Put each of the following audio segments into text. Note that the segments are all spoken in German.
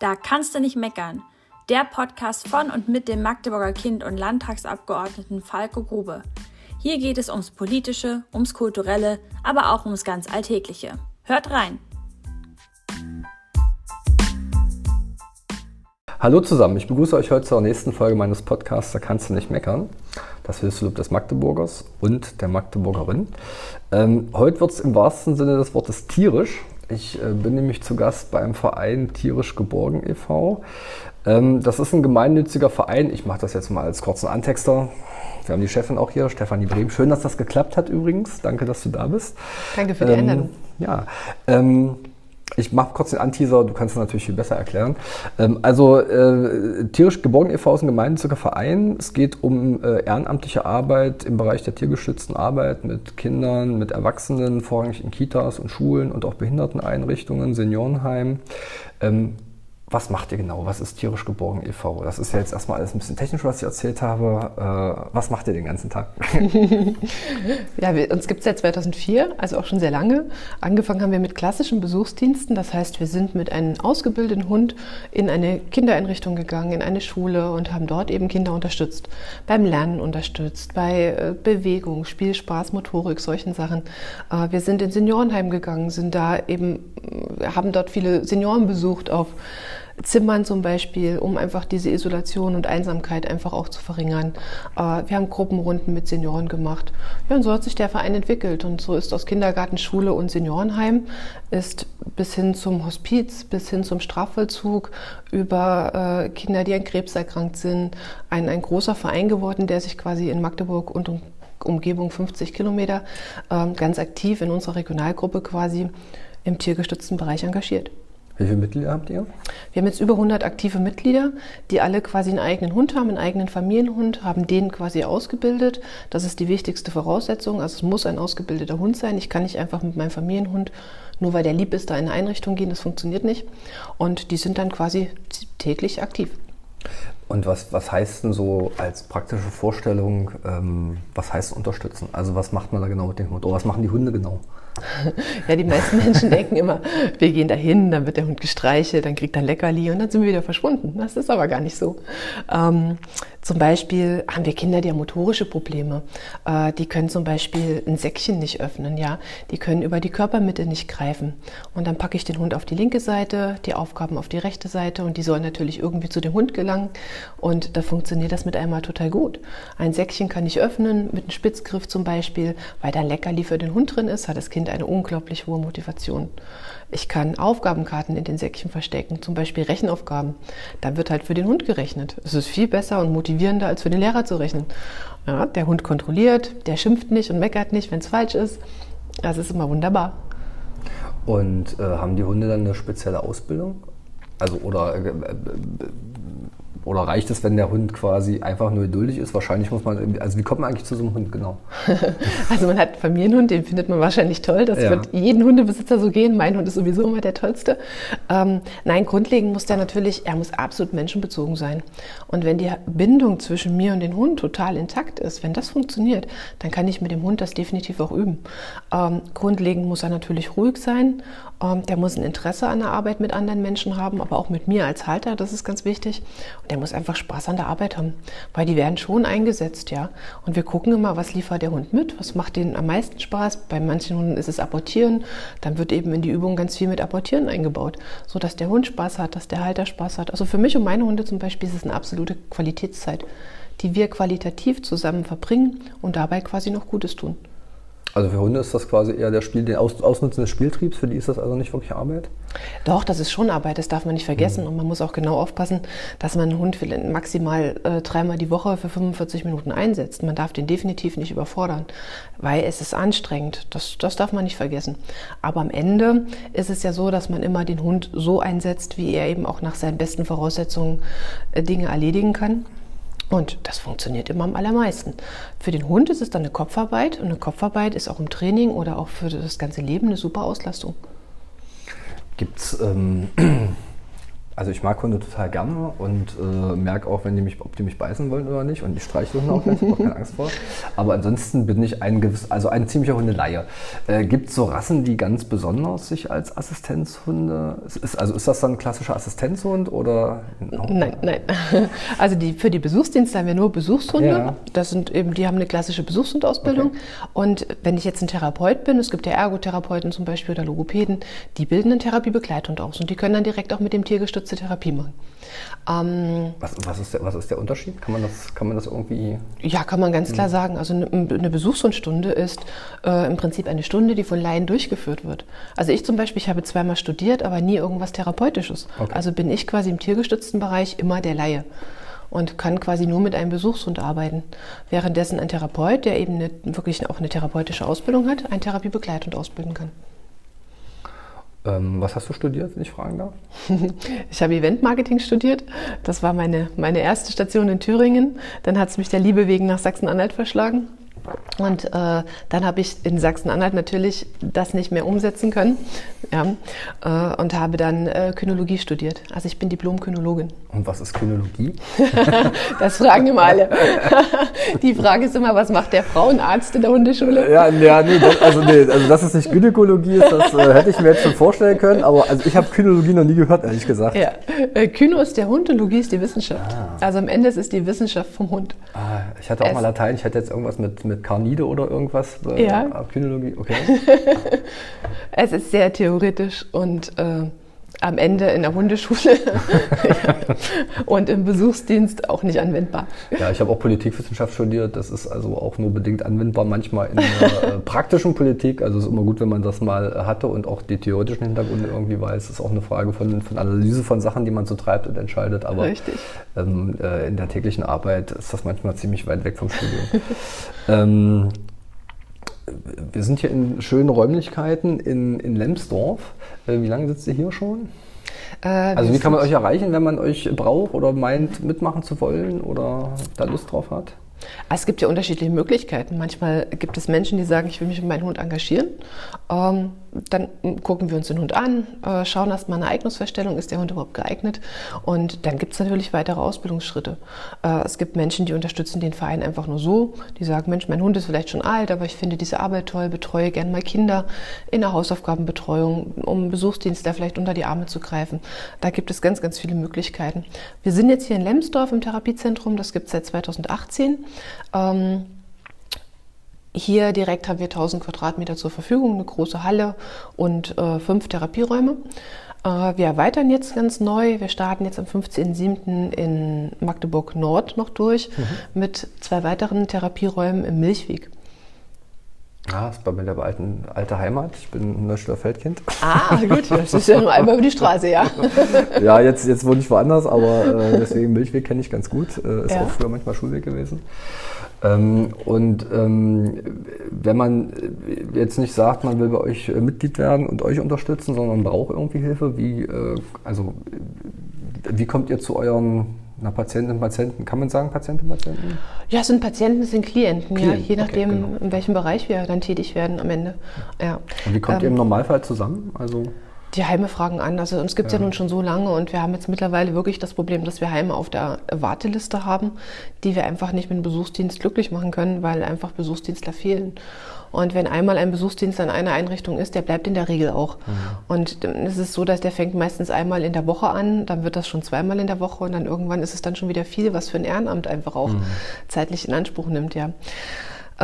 Da kannst du nicht meckern. Der Podcast von und mit dem Magdeburger Kind und Landtagsabgeordneten Falco Grube. Hier geht es ums Politische, ums Kulturelle, aber auch ums ganz Alltägliche. Hört rein! Hallo zusammen, ich begrüße euch heute zur nächsten Folge meines Podcasts Da kannst du nicht meckern. Das Hilfslob des Magdeburgers und der Magdeburgerin. Ähm, heute wird es im wahrsten Sinne des Wortes tierisch. Ich äh, bin nämlich zu Gast beim Verein Tierisch Geborgen e.V. Ähm, das ist ein gemeinnütziger Verein. Ich mache das jetzt mal als kurzen Antexter. Wir haben die Chefin auch hier, Stefanie Brehm. Schön, dass das geklappt hat übrigens. Danke, dass du da bist. Danke für die ähm, Einladung. Ja. Ähm, ich mache kurz den Anteaser, du kannst es natürlich viel besser erklären. Ähm, also äh, Tierisch Geborgen e.V. ist ein gemeinnütziger Verein. Es geht um äh, ehrenamtliche Arbeit im Bereich der tiergeschützten Arbeit mit Kindern, mit Erwachsenen, vorrangig in Kitas und Schulen und auch Behinderteneinrichtungen, Seniorenheimen. Ähm, was macht ihr genau? Was ist tierisch geborgen e.V.? Das ist ja jetzt erstmal alles ein bisschen technisch, was ich erzählt habe. Äh, was macht ihr den ganzen Tag? ja, wir, uns gibt es seit 2004, also auch schon sehr lange. Angefangen haben wir mit klassischen Besuchsdiensten. Das heißt, wir sind mit einem ausgebildeten Hund in eine Kindereinrichtung gegangen, in eine Schule und haben dort eben Kinder unterstützt. Beim Lernen unterstützt, bei äh, Bewegung, Spiel, Spaß, Motorik, solchen Sachen. Äh, wir sind in Seniorenheim gegangen, sind da eben, haben dort viele Senioren besucht auf Zimmern zum Beispiel, um einfach diese Isolation und Einsamkeit einfach auch zu verringern. Äh, wir haben Gruppenrunden mit Senioren gemacht. Ja, und so hat sich der Verein entwickelt. Und so ist aus Kindergarten, Schule und Seniorenheim ist bis hin zum Hospiz, bis hin zum Strafvollzug über äh, Kinder, die an Krebs erkrankt sind, ein, ein großer Verein geworden, der sich quasi in Magdeburg und um Umgebung 50 Kilometer ähm, ganz aktiv in unserer Regionalgruppe quasi im tiergestützten Bereich engagiert. Wie viele Mitglieder habt ihr? Wir haben jetzt über 100 aktive Mitglieder, die alle quasi einen eigenen Hund haben, einen eigenen Familienhund, haben den quasi ausgebildet. Das ist die wichtigste Voraussetzung. Also es muss ein ausgebildeter Hund sein. Ich kann nicht einfach mit meinem Familienhund, nur weil der lieb ist, da in eine Einrichtung gehen. Das funktioniert nicht. Und die sind dann quasi täglich aktiv. Und was, was heißt denn so als praktische Vorstellung, ähm, was heißt unterstützen? Also was macht man da genau mit dem Hund? Oder was machen die Hunde genau? Ja, die meisten Menschen denken immer, wir gehen dahin, dann wird der Hund gestreichelt, dann kriegt er ein Leckerli und dann sind wir wieder verschwunden. Das ist aber gar nicht so. Ähm, zum Beispiel haben wir Kinder, die haben motorische Probleme. Äh, die können zum Beispiel ein Säckchen nicht öffnen, ja. Die können über die Körpermitte nicht greifen. Und dann packe ich den Hund auf die linke Seite, die Aufgaben auf die rechte Seite und die sollen natürlich irgendwie zu dem Hund gelangen. Und da funktioniert das mit einmal total gut. Ein Säckchen kann ich öffnen, mit einem Spitzgriff zum Beispiel, weil da ein Leckerli für den Hund drin ist, hat das Kind eine unglaublich hohe Motivation. Ich kann Aufgabenkarten in den Säckchen verstecken, zum Beispiel Rechenaufgaben. Dann wird halt für den Hund gerechnet. Es ist viel besser und motivierender, als für den Lehrer zu rechnen. Ja, der Hund kontrolliert, der schimpft nicht und meckert nicht, wenn es falsch ist. Das ist immer wunderbar. Und äh, haben die Hunde dann eine spezielle Ausbildung? Also oder äh, äh oder reicht es, wenn der Hund quasi einfach nur geduldig ist? Wahrscheinlich muss man, also wie kommt man eigentlich zu so einem Hund genau? also man hat einen Familienhund, den findet man wahrscheinlich toll. Das ja. wird jeden Hundebesitzer so gehen. Mein Hund ist sowieso immer der tollste. Ähm, nein, grundlegend muss der natürlich, er muss absolut menschenbezogen sein. Und wenn die Bindung zwischen mir und dem Hund total intakt ist, wenn das funktioniert, dann kann ich mit dem Hund das definitiv auch üben. Ähm, grundlegend muss er natürlich ruhig sein. Ähm, der muss ein Interesse an der Arbeit mit anderen Menschen haben, aber auch mit mir als Halter, das ist ganz wichtig. Und der muss einfach Spaß an der Arbeit haben, weil die werden schon eingesetzt, ja. Und wir gucken immer, was liefert der Hund mit, was macht denen am meisten Spaß. Bei manchen Hunden ist es Apportieren, dann wird eben in die Übung ganz viel mit Apportieren eingebaut, sodass der Hund Spaß hat, dass der Halter Spaß hat. Also für mich und meine Hunde zum Beispiel ist es eine absolute Qualitätszeit, die wir qualitativ zusammen verbringen und dabei quasi noch Gutes tun. Also für Hunde ist das quasi eher der Spiel, der Aus, Ausnutzen des Spieltriebs, für die ist das also nicht wirklich Arbeit? Doch, das ist schon Arbeit, das darf man nicht vergessen. Mhm. Und man muss auch genau aufpassen, dass man einen Hund maximal äh, dreimal die Woche für 45 Minuten einsetzt. Man darf den definitiv nicht überfordern, weil es ist anstrengend. Das, das darf man nicht vergessen. Aber am Ende ist es ja so, dass man immer den Hund so einsetzt, wie er eben auch nach seinen besten Voraussetzungen äh, Dinge erledigen kann. Und das funktioniert immer am allermeisten. Für den Hund ist es dann eine Kopfarbeit und eine Kopfarbeit ist auch im Training oder auch für das ganze Leben eine super Auslastung. Gibt es ähm, Also ich mag Hunde total gerne und äh, merke auch, wenn die mich, ob die mich beißen wollen oder nicht. Und ich streiche Hunde auch, ich habe auch keine Angst vor. Aber ansonsten bin ich ein gewiss, also ein ziemlicher Hundeleihe. Äh, Gibt es so Rassen, die ganz besonders sich als Assistenzhunde, ist, also ist das dann ein klassischer Assistenzhund oder? Nein, nein. Also die, für die Besuchsdienste haben wir nur Besuchshunde. Ja. Das sind eben, die haben eine klassische Besuchshundausbildung. Okay. Und wenn ich jetzt ein Therapeut bin, es gibt ja Ergotherapeuten zum Beispiel oder Logopäden, die bilden einen Therapiebegleithund aus und die können dann direkt auch mit dem Tiergestützten gestützte Therapie machen. Ähm, was, was, ist der, was ist der Unterschied? Kann man, das, kann man das irgendwie. Ja, kann man ganz klar hm. sagen. Also eine, eine Besuchshundstunde ist äh, im Prinzip eine Stunde, die von Laien durchgeführt wird. Also ich zum Beispiel, ich habe zweimal studiert, aber nie irgendwas Therapeutisches. Okay. Also bin ich quasi im tiergestützten Bereich immer der Laie und kann quasi nur mit einem Besuchshund arbeiten. Währenddessen ein Therapeut, der eben eine, wirklich auch eine therapeutische Ausbildung hat, ein Therapiebegleithund ausbilden kann. Ähm, was hast du studiert, wenn ich fragen darf? ich habe Eventmarketing studiert. Das war meine, meine erste Station in Thüringen. Dann hat es mich der Liebe wegen nach Sachsen-Anhalt verschlagen. Und äh, dann habe ich in Sachsen-Anhalt natürlich das nicht mehr umsetzen können ja, äh, und habe dann äh, Kynologie studiert. Also ich bin Diplom-Kynologin. Und was ist Kynologie? das fragen immer alle. Die Frage ist immer, was macht der Frauenarzt in der Hundeschule? Ja, ja nee, das, also, nee, also dass es nicht Gynäkologie ist, das äh, hätte ich mir jetzt schon vorstellen können, aber also ich habe Kynologie noch nie gehört, ehrlich gesagt. Ja. Äh, Kyno ist der Hund und Logie ist die Wissenschaft. Ah. Also am Ende ist es die Wissenschaft vom Hund. Ah, ich hatte auch es mal Latein, ich hatte jetzt irgendwas mit, mit mit Carnide oder irgendwas? Äh, ja. Kynologie, okay. es ist sehr theoretisch und äh, am Ende in der Hundeschule und im Besuchsdienst auch nicht anwendbar. Ja, ich habe auch Politikwissenschaft studiert. Das ist also auch nur bedingt anwendbar, manchmal in der äh, praktischen Politik. Also es ist immer gut, wenn man das mal hatte und auch die theoretischen Hintergründe irgendwie weiß. Es ist auch eine Frage von, von Analyse von Sachen, die man so treibt und entscheidet. Aber ähm, äh, in der täglichen Arbeit ist das manchmal ziemlich weit weg vom Studium. ähm, wir sind hier in schönen Räumlichkeiten in, in Lemsdorf. Äh, wie lange sitzt ihr hier schon? Äh, also wie kann man euch erreichen, wenn man euch braucht oder meint, mitmachen zu wollen oder da Lust drauf hat? Es gibt ja unterschiedliche Möglichkeiten. Manchmal gibt es Menschen, die sagen, ich will mich mit meinem Hund engagieren. Ähm, dann gucken wir uns den Hund an, äh, schauen erstmal eine Eignungsfeststellung, ist der Hund überhaupt geeignet? Und dann gibt es natürlich weitere Ausbildungsschritte. Äh, es gibt Menschen, die unterstützen den Verein einfach nur so. Die sagen, Mensch, mein Hund ist vielleicht schon alt, aber ich finde diese Arbeit toll, betreue gern mal Kinder in der Hausaufgabenbetreuung, um Besuchsdienst da vielleicht unter die Arme zu greifen. Da gibt es ganz, ganz viele Möglichkeiten. Wir sind jetzt hier in Lemsdorf im Therapiezentrum, das gibt es seit 2018. Ähm, hier direkt haben wir 1000 Quadratmeter zur Verfügung, eine große Halle und äh, fünf Therapieräume. Äh, wir erweitern jetzt ganz neu. Wir starten jetzt am 15.07. in Magdeburg Nord noch durch mhm. mit zwei weiteren Therapieräumen im Milchweg. Ah, das ist bei mir der alten, alte Heimat. Ich bin ein Neustädter Feldkind. Ah, gut, das ist ja nur einmal über die Straße, ja. ja, jetzt, jetzt wohne ich woanders, aber äh, deswegen Milchweg kenne ich ganz gut. Äh, ist ja. auch früher manchmal Schulweg gewesen. Ähm, und ähm, wenn man jetzt nicht sagt, man will bei euch äh, Mitglied werden und euch unterstützen, sondern braucht irgendwie Hilfe, wie, äh, also, wie kommt ihr zu euren na, Patientinnen und Patienten, kann man sagen Patientinnen und Patienten? Ja, es sind Patienten, es sind Klienten, Klienten. ja, je nachdem, okay, genau. in welchem Bereich wir dann tätig werden am Ende. Ja. Und wie kommt ähm, ihr im Normalfall zusammen? Also die Heime fragen an. Also uns gibt es ja. ja. nun schon so lange und wir haben jetzt mittlerweile wirklich das Problem, dass wir Heime auf der Warteliste haben, die wir einfach nicht mit dem Besuchsdienst glücklich machen können, weil einfach Besuchsdienstler fehlen. Und wenn einmal ein Besuchsdienst an einer Einrichtung ist, der bleibt in der Regel auch. Mhm. Und es ist so, dass der fängt meistens einmal in der Woche an, dann wird das schon zweimal in der Woche und dann irgendwann ist es dann schon wieder viel, was für ein Ehrenamt einfach auch mhm. zeitlich in Anspruch nimmt, ja.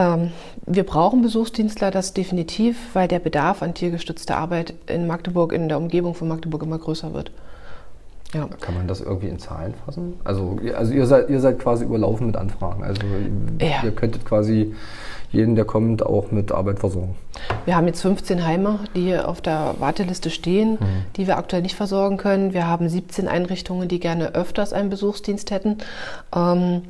Ähm, wir brauchen Besuchsdienstler, das definitiv, weil der Bedarf an tiergestützter Arbeit in Magdeburg, in der Umgebung von Magdeburg immer größer wird. Ja. Kann man das irgendwie in Zahlen fassen? Also, also ihr, seid, ihr seid quasi überlaufen mit Anfragen. Also ja. ihr könntet quasi jeden, der kommt, auch mit Arbeit versorgen. Wir haben jetzt 15 Heime, die auf der Warteliste stehen, mhm. die wir aktuell nicht versorgen können. Wir haben 17 Einrichtungen, die gerne öfters einen Besuchsdienst hätten. Ähm,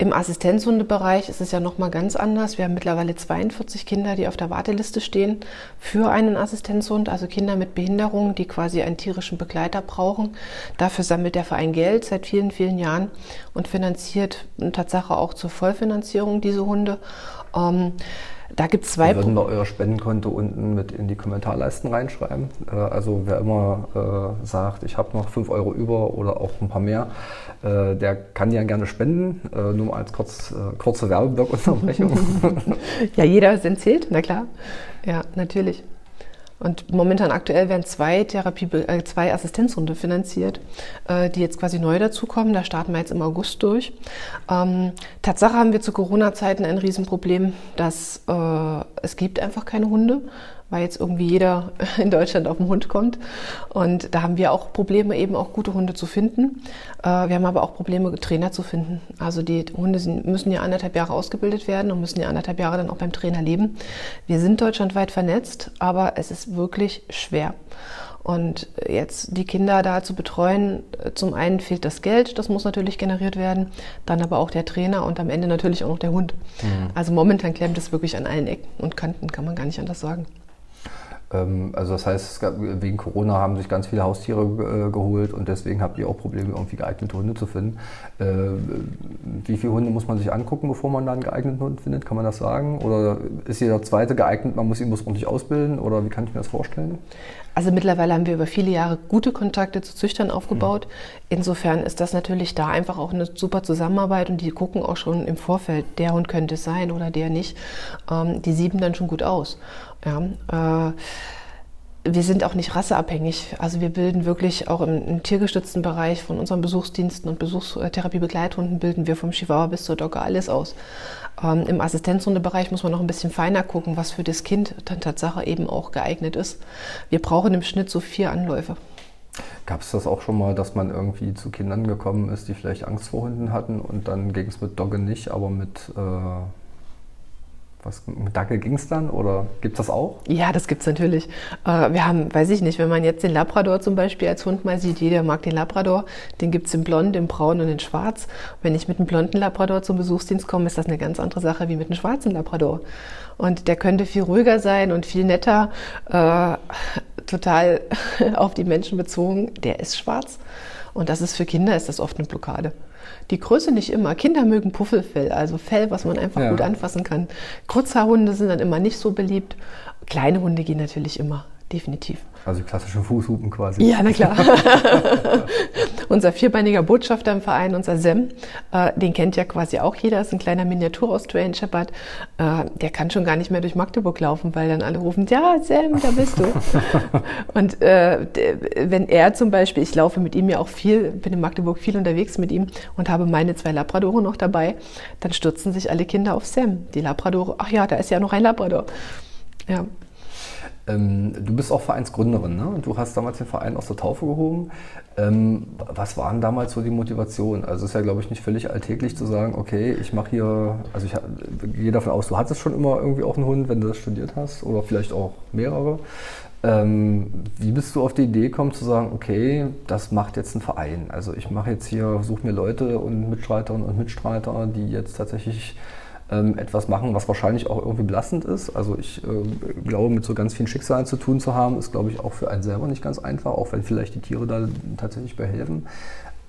im Assistenzhundebereich ist es ja nochmal ganz anders. Wir haben mittlerweile 42 Kinder, die auf der Warteliste stehen für einen Assistenzhund, also Kinder mit Behinderung, die quasi einen tierischen Begleiter brauchen. Dafür sammelt der Verein Geld seit vielen, vielen Jahren und finanziert Tatsache auch zur Vollfinanzierung diese Hunde. Ähm, Da gibt es zwei. Wir würden wir euer Spendenkonto unten mit in die Kommentarleisten reinschreiben. Äh, also wer immer äh, sagt, ich habe noch 5 Euro über oder auch ein paar mehr, äh, der kann ja gerne spenden. Nur mal als kurz, kurze Werbeblock-Unterbrechung. ja, jeder ist zählt, na klar. Ja, natürlich. Und momentan aktuell werden zwei Therapie, äh, zwei Assistenzhunde finanziert, äh, die jetzt quasi neu dazukommen. Da starten wir jetzt im August durch. Ähm, Tatsache haben wir zu Corona-Zeiten ein Riesenproblem, dass äh, es gibt einfach keine Hunde weil jetzt irgendwie jeder in Deutschland auf den Hund kommt. Und da haben wir auch Probleme, eben auch gute Hunde zu finden. Äh, wir haben aber auch Probleme, Trainer zu finden. Also die Hunde müssen ja anderthalb Jahre ausgebildet werden und müssen ja anderthalb Jahre dann auch beim Trainer leben. Wir sind deutschlandweit vernetzt, aber es ist wirklich schwer. Und jetzt die Kinder da zu betreuen, äh, zum einen fehlt das Geld, das muss natürlich generiert werden, dann aber auch der Trainer und am Ende natürlich auch noch der Hund. Mhm. Also momentan klemmt es wirklich an allen Ecken und Kanten, kann man gar nicht anders sagen. Ähm, also das heißt, gab, wegen Corona haben sich ganz viele Haustiere äh, geholt und deswegen habt ihr auch Probleme, irgendwie geeignete Hunde zu finden. Äh, wie viele Hunde muss man sich angucken, bevor man dann einen geeigneten Hund findet? Kann man das sagen? Oder ist jeder zweite geeignet, man muss ihn muss ordentlich ausbilden? Oder wie kann ich mir das vorstellen? Also mittlerweile haben wir über viele Jahre gute Kontakte zu Züchtern aufgebaut. Mhm. Insofern ist das natürlich da einfach auch eine super Zusammenarbeit und die gucken auch schon im Vorfeld, der Hund könnte es sein oder der nicht. Ähm, die sieben dann schon gut aus. Ja, äh, wir sind auch nicht rasseabhängig. Also wir bilden wirklich auch im, im tiergestützten Bereich von unseren Besuchsdiensten und Besuchstherapie-Begleithunden bilden wir vom Chihuahua bis zur Dogge alles aus. Ähm, Im Assistenzhundebereich muss man noch ein bisschen feiner gucken, was für das Kind dann Tatsache eben auch geeignet ist. Wir brauchen im Schnitt so vier Anläufe. Gab es das auch schon mal, dass man irgendwie zu Kindern gekommen ist, die vielleicht Angst vor Hunden hatten und dann ging es mit Dogge nicht, aber mit äh was, mit Dackel ging es dann oder gibt es das auch? Ja, das gibt es natürlich. Äh, wir haben, weiß ich nicht, wenn man jetzt den Labrador zum Beispiel als Hund mal sieht, jeder mag den Labrador, den gibt es in blond, in braun und in schwarz. Wenn ich mit einem blonden Labrador zum Besuchsdienst komme, ist das eine ganz andere Sache wie mit einem schwarzen Labrador. Und der könnte viel ruhiger sein und viel netter, äh, total auf die Menschen bezogen. Der ist schwarz. Und das ist für Kinder ist das oft eine Blockade. Die Größe nicht immer. Kinder mögen Puffelfell, also Fell, was man einfach ja. gut anfassen kann. Kurzhaarhunde sind dann immer nicht so beliebt. Kleine Hunde gehen natürlich immer definitiv. Also klassische Fußhupen quasi. Ja, na klar. unser vierbeiniger Botschafter im Verein, unser Sem, äh, den kennt ja quasi auch jeder, ist ein kleiner Miniatur-Australian Shepherd. Äh, der kann schon gar nicht mehr durch Magdeburg laufen, weil dann alle rufen, ja, Sem, da bist du. und äh, wenn er zum Beispiel, ich laufe mit ihm ja auch viel, bin in Magdeburg viel unterwegs mit ihm und habe meine zwei Labradore noch dabei, dann stürzen sich alle Kinder auf Sam. Die Labradore, ach ja, da ist ja noch ein Labrador. Ja. Ähm, du bist auch Vereinsgründerin, ne? Du hast damals den Verein aus der Taufe gehoben. Ähm, was waren damals so die Motivation? Also es ist ja, glaube ich, nicht völlig alltäglich zu sagen, okay, ich mache hier, also ich gehe davon aus, du hattest schon immer irgendwie auch einen Hund, wenn du das studiert hast oder vielleicht auch mehrere. Ähm, wie bist du auf die Idee gekommen zu sagen, okay, das macht jetzt ein Verein? Also ich mache jetzt hier, suche mir Leute und Mitstreiterinnen und Mitstreiter, die jetzt tatsächlich ähm, etwas machen, was wahrscheinlich auch irgendwie belastend ist. Also ich äh, glaube, mit so ganz vielen Schicksalen zu tun zu haben, ist, glaube ich, auch für einen selber nicht ganz einfach, auch wenn vielleicht die Tiere da tatsächlich behelfen.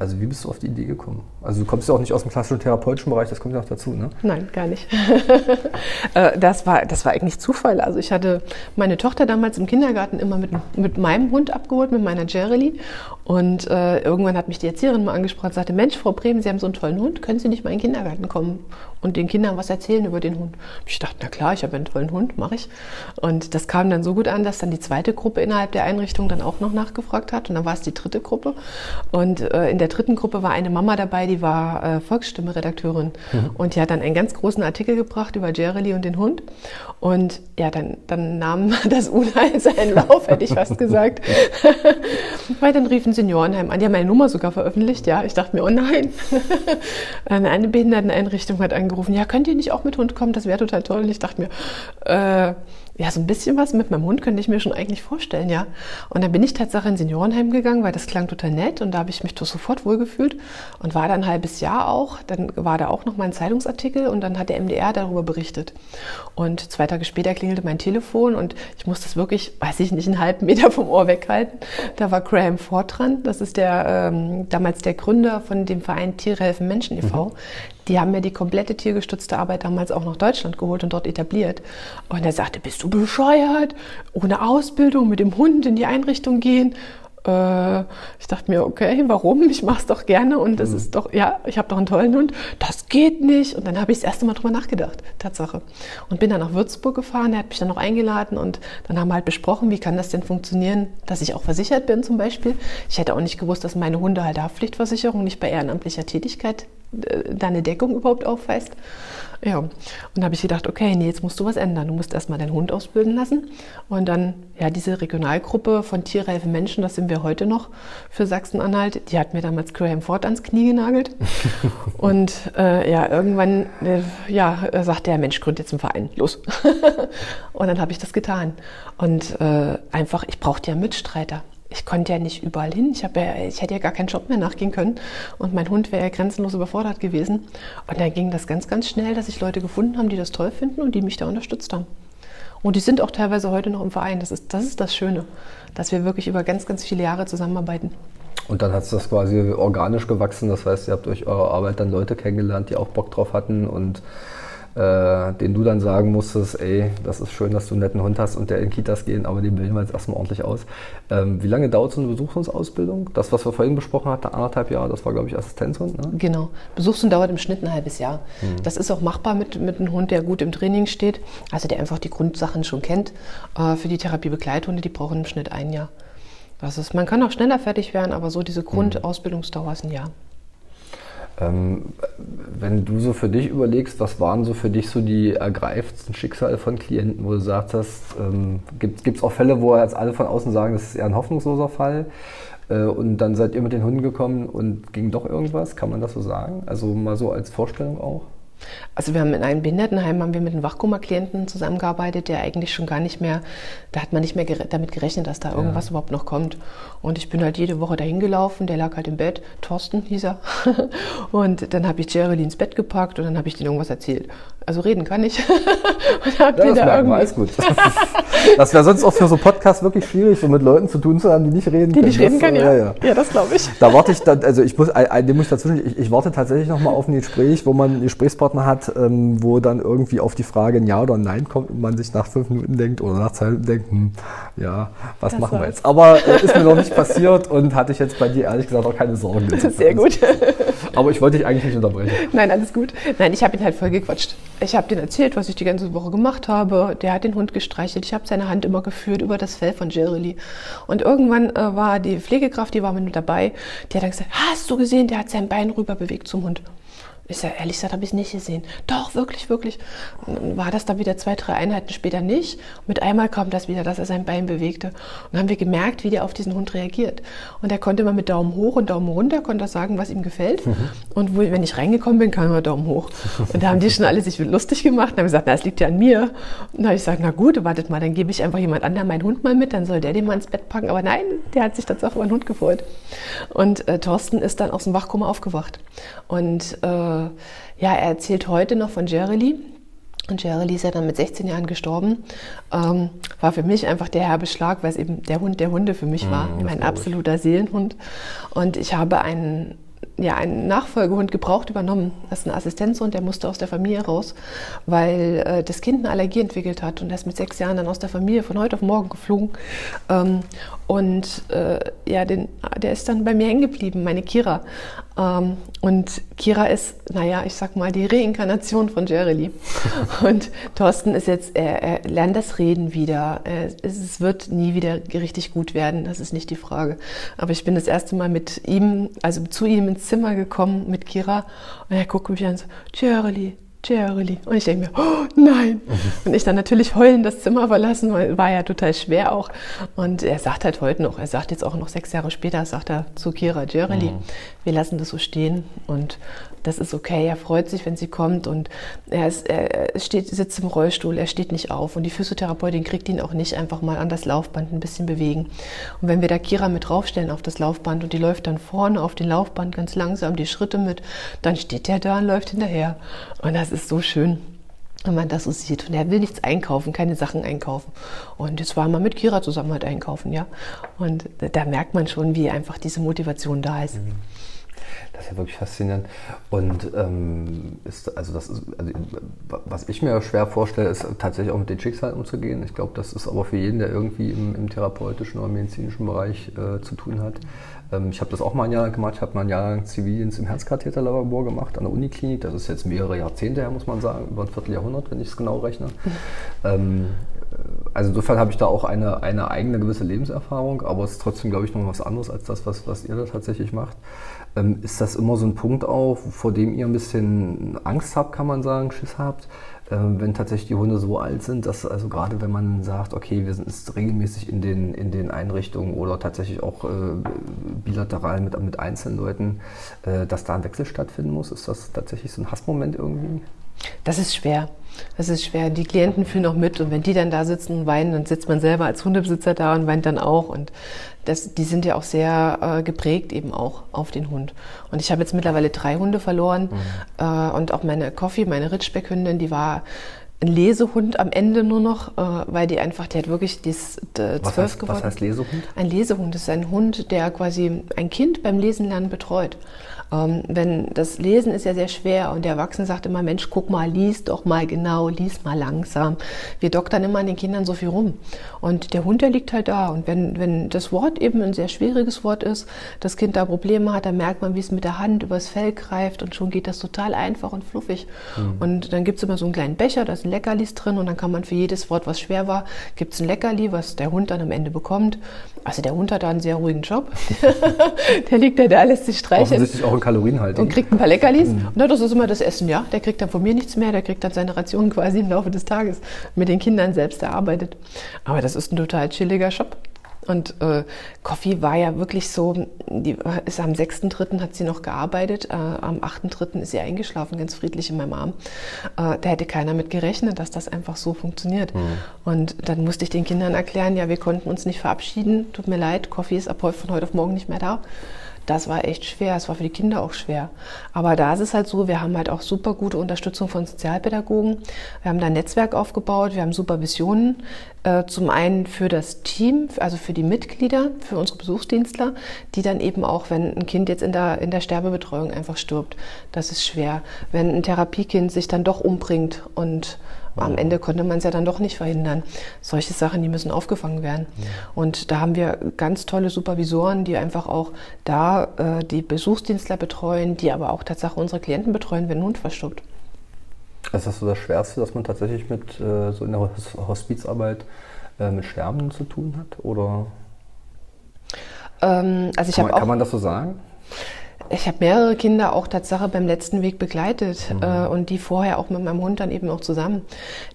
Also wie bist du auf die Idee gekommen? Also du kommst ja auch nicht aus dem klassischen therapeutischen Bereich, das kommt ja auch dazu, ne? Nein, gar nicht. Äh, das, war, das war eigentlich Zufall. Also ich hatte meine Tochter damals im Kindergarten immer mit, mit meinem Hund abgeholt, mit meiner Jerry. Und äh, irgendwann hat mich die Erzieherin mal angesprochen und sagte, Mensch, Frau Bremen, Sie haben so einen tollen Hund, können Sie nicht mal in den Kindergarten kommen und den Kindern was erzählen über den Hund? Ich dachte, na klar, ich habe einen tollen Hund, mache ich. Und das kam dann so gut an, dass dann die zweite Gruppe innerhalb der Einrichtung dann auch noch nachgefragt hat. Und dann war es die dritte Gruppe. Und äh, in der dritten Gruppe war eine Mama dabei, die war äh, Volksstimme-Redakteurin. Mhm. Und die hat dann einen ganz großen Artikel gebracht über Jeremy und den Hund. Und ja, dann, dann nahm das Unheil seinen Lauf, hätte ich fast gesagt. Weil dann riefen Seniorenheim an. Die haben meine Nummer sogar veröffentlicht. Ja, ich dachte mir, oh nein. eine Behinderteneinrichtung hat angerufen, ja, könnt ihr nicht auch mit Hund kommen? Das wäre total toll. Und ich dachte mir, äh, ja, so ein bisschen was mit meinem Hund könnte ich mir schon eigentlich vorstellen, ja. Und dann bin ich tatsächlich in Seniorenheim gegangen, weil das klang total nett und da habe ich mich sofort wohlgefühlt und war dann ein halbes Jahr auch. Dann war da auch noch mal ein Zeitungsartikel und dann hat der MDR darüber berichtet. Und zwei Tage später klingelte mein Telefon und ich musste das wirklich, weiß ich nicht, einen halben Meter vom Ohr weghalten. Da war Graham Ford dran. Das ist der, ähm, damals der Gründer von dem Verein Tiere helfen Menschen e.V. Mhm. Die haben mir die komplette tiergestützte Arbeit damals auch nach Deutschland geholt und dort etabliert. Und er sagte, bist du bescheuert? Ohne Ausbildung mit dem Hund in die Einrichtung gehen? Äh, ich dachte mir, okay, warum? Ich mache es doch gerne und das mhm. ist doch, ja, ich habe doch einen tollen Hund. Das geht nicht. Und dann habe ich das erste Mal drüber nachgedacht, Tatsache. Und bin dann nach Würzburg gefahren, er hat mich dann noch eingeladen und dann haben wir halt besprochen, wie kann das denn funktionieren, dass ich auch versichert bin zum Beispiel. Ich hätte auch nicht gewusst, dass meine Hunde halt Haftpflichtversicherung nicht bei ehrenamtlicher Tätigkeit deine Deckung überhaupt aufweist. Ja, und dann habe ich gedacht, okay, nee, jetzt musst du was ändern. Du musst erstmal deinen Hund ausbilden lassen. Und dann, ja, diese Regionalgruppe von Tierreife Menschen, das sind wir heute noch für Sachsen-Anhalt, die hat mir damals Graham Ford ans Knie genagelt. und äh, ja, irgendwann, äh, ja, sagte der Mensch, gründ jetzt einen Verein, los. und dann habe ich das getan. Und äh, einfach, ich brauchte ja Mitstreiter ich konnte ja nicht überall hin. Ich, ja, ich hätte ja gar keinen Job mehr nachgehen können. Und mein Hund wäre ja grenzenlos überfordert gewesen. Und dann ging das ganz, ganz schnell, dass sich Leute gefunden haben, die das toll finden und die mich da unterstützt haben. Und die sind auch teilweise heute noch im Verein. Das ist das, ist das Schöne, dass wir wirklich über ganz, ganz viele Jahre zusammenarbeiten. Und dann hat es das quasi organisch gewachsen. Das heißt, ihr habt durch eure Arbeit dann Leute kennengelernt, die auch Bock drauf hatten und äh, den du dann sagen musstest, ey, das ist schön, dass du einen netten Hund hast und der in Kitas gehen, aber den bilden wir jetzt erstmal ordentlich aus. Ähm, wie lange dauert so eine Besuchshundausbildung? Das, was wir vorhin besprochen hatten, anderthalb Jahre, das war, glaube ich, Assistenzhund, ne? Genau. Besuchshund dauert im Schnitt ein halbes Jahr. Mhm. Das ist auch machbar mit, mit einem Hund, der gut im Training steht, also der einfach die Grundsachen schon kennt. Äh, für die Therapiebegleithunde, die brauchen im Schnitt ein Jahr. Das ist, man kann auch schneller fertig werden, aber so diese hm. Grundausbildungsdauer ist ein Jahr. Ähm, wenn du so für dich überlegst, was waren so für dich so die ergreifendsten Schicksale von Klienten, wo du sagst hast, ähm, gibt es auch Fälle, wo jetzt alle von außen sagen, das ist eher ein hoffnungsloser Fall äh, und dann seid ihr mit den Hunden gekommen und ging doch irgendwas, kann man das so sagen? Also mal so als Vorstellung auch? Also wir haben in einem Behindertenheim haben wir mit einem Wachkoma-Klienten zusammengearbeitet, der eigentlich schon gar nicht mehr, da hat man nicht mehr damit gerechnet, dass da irgendwas ja. überhaupt noch kommt. Und ich bin halt jede Woche dahin gelaufen, der lag halt im Bett, Thorsten hieß er. und dann habe ich Jeremy ins Bett gepackt und dann habe ich denen irgendwas erzählt. Also reden kann ich. ja, das da wir, alles gut. das wäre sonst auch für so Podcasts wirklich schwierig, so mit Leuten zu tun zu haben, die nicht reden die können. Die nicht reden das, können, ja. Ja, ja. ja das glaube ich. Da warte ich, dann, also ich muss, dem muss ich dazwischen, ich, ich warte tatsächlich nochmal auf ein Gespräch, wo man einen Gesprächspartner hat, ähm, wo dann irgendwie auf die Frage ein Ja oder ein Nein kommt und man sich nach fünf Minuten denkt oder nach zwei Minuten denkt, hm, ja, was das machen war's. wir jetzt? Aber äh, ist mir noch nicht passiert und hatte ich jetzt bei dir ehrlich gesagt auch keine Sorgen. Sehr gut. Aber ich wollte dich eigentlich nicht unterbrechen. Nein, alles gut. Nein, ich habe ihn halt voll gequatscht. Ich habe denen erzählt, was ich die ganze Woche gemacht habe. Der hat den Hund gestreichelt. Ich habe seine Hand immer geführt über das Fell von Jerry. Und irgendwann äh, war die Pflegekraft, die war mit dabei, die hat dann gesagt, hast du gesehen, der hat sein Bein rüber bewegt zum Hund. Ich sage, ehrlich gesagt, habe ich es nicht gesehen. Doch, wirklich, wirklich. Und war das dann wieder zwei, drei Einheiten später nicht. Und mit einmal kam das wieder, dass er sein Bein bewegte. Und dann haben wir gemerkt, wie der auf diesen Hund reagiert. Und er konnte immer mit Daumen hoch und Daumen runter, konnte sagen, was ihm gefällt. Mhm. Und wo, wenn ich reingekommen bin, kam immer Daumen hoch. Und da haben die schon alle sich lustig gemacht und haben gesagt, na, es liegt ja an mir. Und dann habe ich gesagt, na gut, wartet mal, dann gebe ich einfach jemand anderen meinen Hund mal mit, dann soll der den mal ins Bett packen. Aber nein, der hat sich tatsächlich über den Hund gefreut. Und äh, Thorsten ist dann aus dem Wachkoma aufgewacht. Und äh, ja, er erzählt heute noch von Jeremy. Und Jeremy ist ja dann mit 16 Jahren gestorben. Ähm, war für mich einfach der herbe Schlag, weil es eben der Hund der Hunde für mich war. Mm, mein absoluter Seelenhund. Und ich habe einen ja, einen Nachfolgehund gebraucht übernommen. Das ist ein Assistenzhund, der musste aus der Familie raus, weil äh, das Kind eine Allergie entwickelt hat und er ist mit sechs Jahren dann aus der Familie von heute auf morgen geflogen. Ähm, und äh, ja, den, der ist dann bei mir hängen geblieben, meine Kira. Ähm, und Kira ist, naja, ich sag mal, die Reinkarnation von Jeremy. und Thorsten ist jetzt, er, er lernt das Reden wieder. Er, es wird nie wieder richtig gut werden, das ist nicht die Frage. Aber ich bin das erste Mal mit ihm, also zu ihm ins Zimmer gekommen mit Kira und er guckt mich an so, Jeremy, Jerry. Und ich denke mir, oh nein. Mhm. Und ich dann natürlich heulen das Zimmer verlassen, weil war ja total schwer auch. Und er sagt halt heute noch, er sagt jetzt auch noch sechs Jahre später, sagt er zu Kira, Jerry, mhm. wir lassen das so stehen und das ist okay. Er freut sich, wenn sie kommt und er, ist, er steht, sitzt im Rollstuhl, er steht nicht auf und die Physiotherapeutin kriegt ihn auch nicht einfach mal an das Laufband ein bisschen bewegen. Und wenn wir da Kira mit draufstellen auf das Laufband und die läuft dann vorne auf den Laufband ganz langsam die Schritte mit, dann steht der da und läuft hinterher. Und das ist so schön wenn man das so sieht. Und er will nichts einkaufen, keine Sachen einkaufen. Und jetzt war man mit Kira zusammen halt einkaufen, ja. Und da merkt man schon, wie einfach diese Motivation da ist. Mhm. Das ist ja wirklich faszinierend. Und ähm, ist, also das ist, also, was ich mir schwer vorstelle, ist tatsächlich auch mit den Schicksalen umzugehen. Ich glaube, das ist aber für jeden, der irgendwie im, im therapeutischen oder medizinischen Bereich äh, zu tun hat. Ähm, ich habe das auch mal ein Jahr gemacht. Ich habe mal ein Jahr lang Zivildienst im Herzkatheterlabor gemacht an der Uniklinik. Das ist jetzt mehrere Jahrzehnte her, muss man sagen, über ein Vierteljahrhundert, wenn ich es genau rechne. ähm, also insofern habe ich da auch eine, eine eigene gewisse Lebenserfahrung, aber es ist trotzdem, glaube ich, noch was anderes als das, was, was ihr da tatsächlich macht. Ähm, ist das immer so ein Punkt auch, vor dem ihr ein bisschen Angst habt, kann man sagen, Schiss habt, äh, wenn tatsächlich die Hunde so alt sind, dass also gerade wenn man sagt, okay, wir sind jetzt regelmäßig in den, in den Einrichtungen oder tatsächlich auch äh, bilateral mit, mit einzelnen Leuten, äh, dass da ein Wechsel stattfinden muss, ist das tatsächlich so ein Hassmoment irgendwie? Das ist schwer. Das ist schwer. Die Klienten fühlen auch mit und wenn die dann da sitzen und weinen, dann sitzt man selber als Hundebesitzer da und weint dann auch. Und das, die sind ja auch sehr äh, geprägt eben auch auf den Hund. Und ich habe jetzt mittlerweile drei Hunde verloren mhm. äh, und auch meine Coffee, meine Ritschbeckhündin, die war ein Lesehund am Ende nur noch, äh, weil die einfach, die hat wirklich dieses äh, zwölf geworden. Was heißt Lesehund? Ein Lesehund ist ein Hund, der quasi ein Kind beim Lesen lernen betreut. Ähm, wenn das Lesen ist ja sehr schwer und der Erwachsene sagt immer, Mensch, guck mal, lies doch mal genau, lies mal langsam. Wir doktern immer an den Kindern so viel rum. Und der Hund, der liegt halt da. Und wenn, wenn das Wort eben ein sehr schwieriges Wort ist, das Kind da Probleme hat, dann merkt man, wie es mit der Hand übers Fell greift und schon geht das total einfach und fluffig. Mhm. Und dann gibt es immer so einen kleinen Becher, da ist ein Leckerlis drin und dann kann man für jedes Wort, was schwer war, gibt es ein Leckerli, was der Hund dann am Ende bekommt. Also der Hund hat da einen sehr ruhigen Job. der liegt da, der lässt sich streicheln. Offensichtlich auch kalorienhaltig. Und kriegt ein paar Leckerlis. Mhm. Und das ist immer das Essen, ja. Der kriegt dann von mir nichts mehr, der kriegt dann seine Ration quasi im Laufe des Tages mit den Kindern selbst erarbeitet. Aber das ist ein total chilliger Shop. Und äh, Coffee war ja wirklich so, die ist am 6.3. hat sie noch gearbeitet, äh, am 8.3. ist sie eingeschlafen, ganz friedlich in meinem Arm. Äh, da hätte keiner mit gerechnet, dass das einfach so funktioniert. Mhm. Und dann musste ich den Kindern erklären, ja, wir konnten uns nicht verabschieden, tut mir leid, Coffee ist ab heute von heute auf morgen nicht mehr da das war echt schwer. Es war für die Kinder auch schwer. Aber da ist es halt so, wir haben halt auch super gute Unterstützung von Sozialpädagogen. Wir haben da ein Netzwerk aufgebaut, wir haben Supervisionen. Äh, zum einen für das Team, also für die Mitglieder, für unsere Besuchsdienstler, die dann eben auch, wenn ein Kind jetzt in der, in der Sterbebetreuung einfach stirbt, das ist schwer. Wenn ein Therapiekind sich dann doch umbringt und am Ende konnte man es ja dann doch nicht verhindern. Solche Sachen, die müssen aufgefangen werden. Ja. Und da haben wir ganz tolle Supervisoren, die einfach auch da äh, die Besuchsdienstler betreuen, die aber auch tatsächlich unsere Klienten betreuen, wenn ein Hund verstirbt. Ist das so das Schwerste, dass man tatsächlich mit äh, so in der Hospizarbeit äh, mit Sterben zu tun hat? Oder ähm, also ich kann, man, kann man das so sagen? Ich habe mehrere Kinder auch Tatsache beim letzten Weg begleitet mhm. äh, und die vorher auch mit meinem Hund dann eben auch zusammen.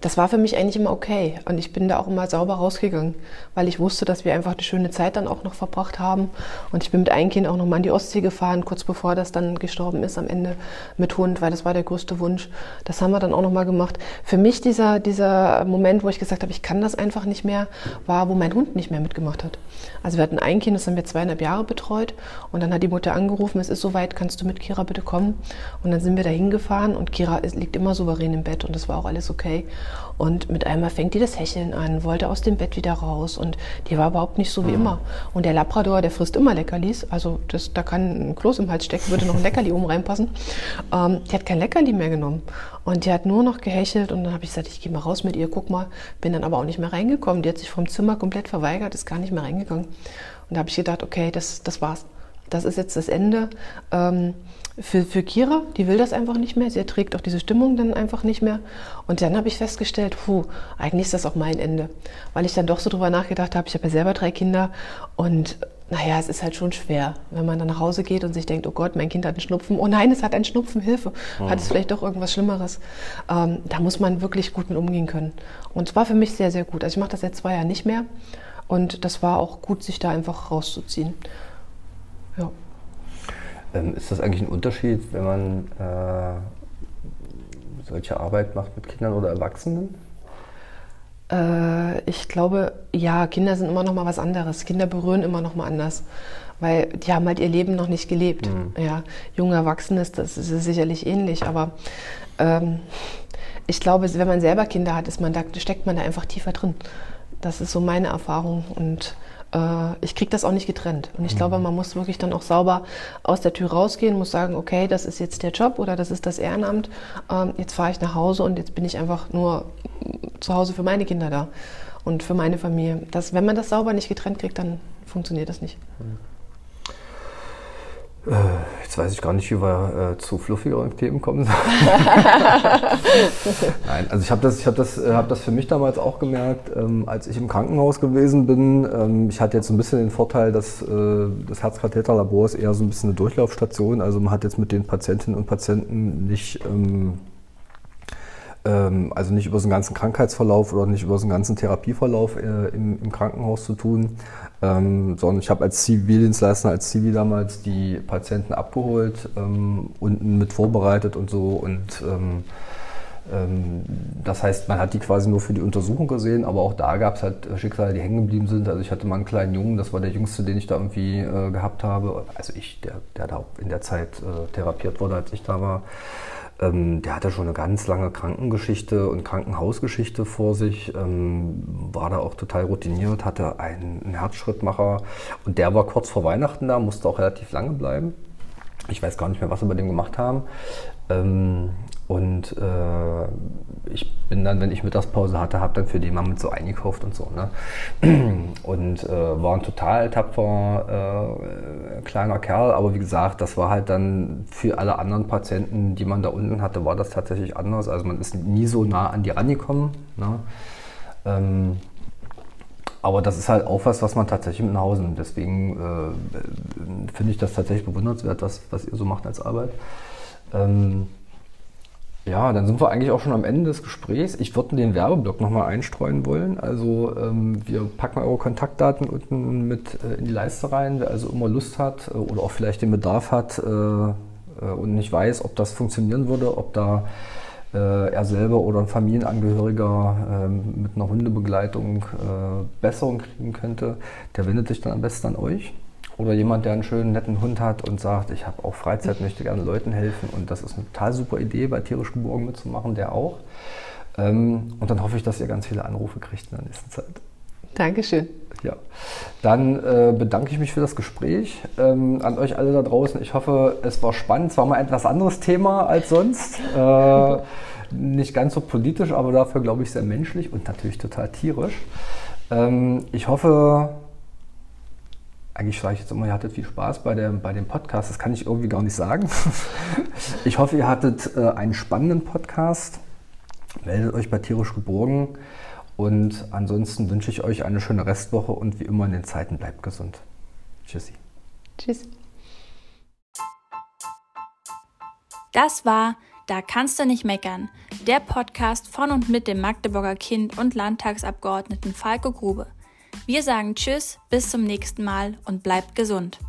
Das war für mich eigentlich immer okay und ich bin da auch immer sauber rausgegangen, weil ich wusste, dass wir einfach eine schöne Zeit dann auch noch verbracht haben und ich bin mit einem Kind auch noch mal an die Ostsee gefahren, kurz bevor das dann gestorben ist am Ende mit Hund, weil das war der größte Wunsch. Das haben wir dann auch noch mal gemacht. Für mich dieser, dieser Moment, wo ich gesagt habe, ich kann das einfach nicht mehr, war, wo mein Hund nicht mehr mitgemacht hat. Also wir hatten ein Kind, das haben wir zweieinhalb Jahre betreut und dann hat die Mutter angerufen, es ist so weit, kannst du mit Kira bitte kommen? Und dann sind wir da hingefahren und Kira liegt immer souverän im Bett und das war auch alles okay. Und mit einmal fängt die das Hecheln an, wollte aus dem Bett wieder raus und die war überhaupt nicht so wie mhm. immer. Und der Labrador, der frisst immer Leckerlis, also das, da kann ein Kloß im Hals stecken, würde noch ein Leckerli oben reinpassen. Ähm, die hat kein Leckerli mehr genommen und die hat nur noch gehechelt und dann habe ich gesagt, ich gehe mal raus mit ihr, guck mal, bin dann aber auch nicht mehr reingekommen. Die hat sich vom Zimmer komplett verweigert, ist gar nicht mehr reingegangen. Und da habe ich gedacht, okay, das, das war's das ist jetzt das Ende. Ähm, für, für Kira, die will das einfach nicht mehr. Sie erträgt auch diese Stimmung dann einfach nicht mehr. Und dann habe ich festgestellt, puh, eigentlich ist das auch mein Ende. Weil ich dann doch so drüber nachgedacht habe, ich habe ja selber drei Kinder und naja, es ist halt schon schwer, wenn man dann nach Hause geht und sich denkt, oh Gott, mein Kind hat einen Schnupfen. Oh nein, es hat einen Schnupfen, Hilfe. Hat es vielleicht doch irgendwas Schlimmeres. Ähm, da muss man wirklich gut mit umgehen können. Und es war für mich sehr, sehr gut. Also ich mache das seit zwei Jahren nicht mehr. Und das war auch gut, sich da einfach rauszuziehen. Ähm, ist das eigentlich ein Unterschied, wenn man äh, solche Arbeit macht mit Kindern oder Erwachsenen? Äh, ich glaube, ja, Kinder sind immer noch mal was anderes. Kinder berühren immer noch mal anders, weil die haben halt ihr Leben noch nicht gelebt. Mhm. Ja, junge Erwachsene ist das ist sicherlich ähnlich, aber ähm, ich glaube, wenn man selber Kinder hat, ist man da, steckt man da einfach tiefer drin. Das ist so meine Erfahrung und ich kriege das auch nicht getrennt. Und ich mhm. glaube, man muss wirklich dann auch sauber aus der Tür rausgehen, muss sagen, okay, das ist jetzt der Job oder das ist das Ehrenamt. Ähm, jetzt fahre ich nach Hause und jetzt bin ich einfach nur zu Hause für meine Kinder da und für meine Familie. Das, wenn man das sauber nicht getrennt kriegt, dann funktioniert das nicht. Mhm. Äh, jetzt weiß ich gar nicht, wie wir äh, zu fluffigeren Themen kommen. Nein, also ich habe das, ich hab das, äh, hab das für mich damals auch gemerkt, ähm, als ich im Krankenhaus gewesen bin. Ähm, ich hatte jetzt ein bisschen den Vorteil, dass äh, das Herzkatheterlabor ist eher so ein bisschen eine Durchlaufstation. Also man hat jetzt mit den Patientinnen und Patienten nicht ähm, ähm also nicht über den ganzen Krankheitsverlauf oder nicht über den ganzen Therapieverlauf äh, im, im, Krankenhaus zu tun, ähm, sondern ich habe als Zivildienstleister, als Zivi damals die Patienten abgeholt, ähm, unten mit vorbereitet und so. Und ähm, ähm das heißt, man hat die quasi nur für die Untersuchung gesehen, aber auch da gab es halt Schicksale, die hängen geblieben sind. Also ich hatte mal einen kleinen Jungen, das war der jüngste, den ich da irgendwie äh, gehabt habe. Also ich, der, der da in der Zeit äh, therapiert wurde, als ich da war. Ähm, der hatte schon eine ganz lange Krankengeschichte und Krankenhausgeschichte vor sich, ähm, war da auch total routiniert, hatte einen, einen Herzschrittmacher und der war kurz vor Weihnachten da, musste auch relativ lange bleiben. Ich weiß gar nicht mehr, was wir bei dem gemacht haben. Ähm, und äh, ich bin dann, wenn ich Mittagspause hatte, habe dann für die Mama so eingekauft und so. Ne? Und äh, war ein total tapfer äh, kleiner Kerl, aber wie gesagt, das war halt dann für alle anderen Patienten, die man da unten hatte, war das tatsächlich anders. Also man ist nie so nah an die rangekommen. Ne? Ähm, aber das ist halt auch was, was man tatsächlich mit nach Hause nimmt. Deswegen äh, finde ich das tatsächlich bewundernswert, was, was ihr so macht als Arbeit. Ähm, ja, dann sind wir eigentlich auch schon am Ende des Gesprächs. Ich würde den Werbeblock nochmal einstreuen wollen. Also ähm, wir packen eure Kontaktdaten unten mit äh, in die Leiste rein. Wer also immer Lust hat äh, oder auch vielleicht den Bedarf hat äh, äh und nicht weiß, ob das funktionieren würde, ob da äh, er selber oder ein Familienangehöriger ähm, mit einer Hundebegleitung äh, Besserung kriegen könnte, der wendet sich dann am besten an euch. Oder jemand, der einen schönen, netten Hund hat und sagt, ich habe auch Freizeit, möchte gerne Leuten helfen. Und das ist eine total super Idee, bei tierisch geborgen mitzumachen, der auch. Ähm, und dann hoffe ich, dass ihr ganz viele Anrufe kriegt in der nächsten Zeit. Dankeschön. Ja, dann äh, bedanke ich mich für das Gespräch. Ähm, an euch alle da draußen. Ich hoffe, es war spannend. Es war mal etwas anderes Thema als sonst. Äh, nicht ganz so politisch, aber dafür, glaube ich, sehr menschlich und natürlich total tierisch. Ähm, ich hoffe, eigentlich sage ich jetzt immer, ihr hattet viel Spaß bei, der, bei dem Podcast. Das kann ich irgendwie gar nicht sagen. Ich hoffe, ihr hattet äh, einen spannenden Podcast. Meldet euch bei Tierisch Geborgen. Und ansonsten wünsche ich euch eine schöne Restwoche und wie immer in den Zeiten bleibt gesund. Tschüssi. Tschüss. Das war Da kannst du nicht meckern, der Podcast von und mit dem Magdeburger Kind und Landtagsabgeordneten Falco Grube. Wir sagen Tschüss, bis zum nächsten Mal und bleibt gesund.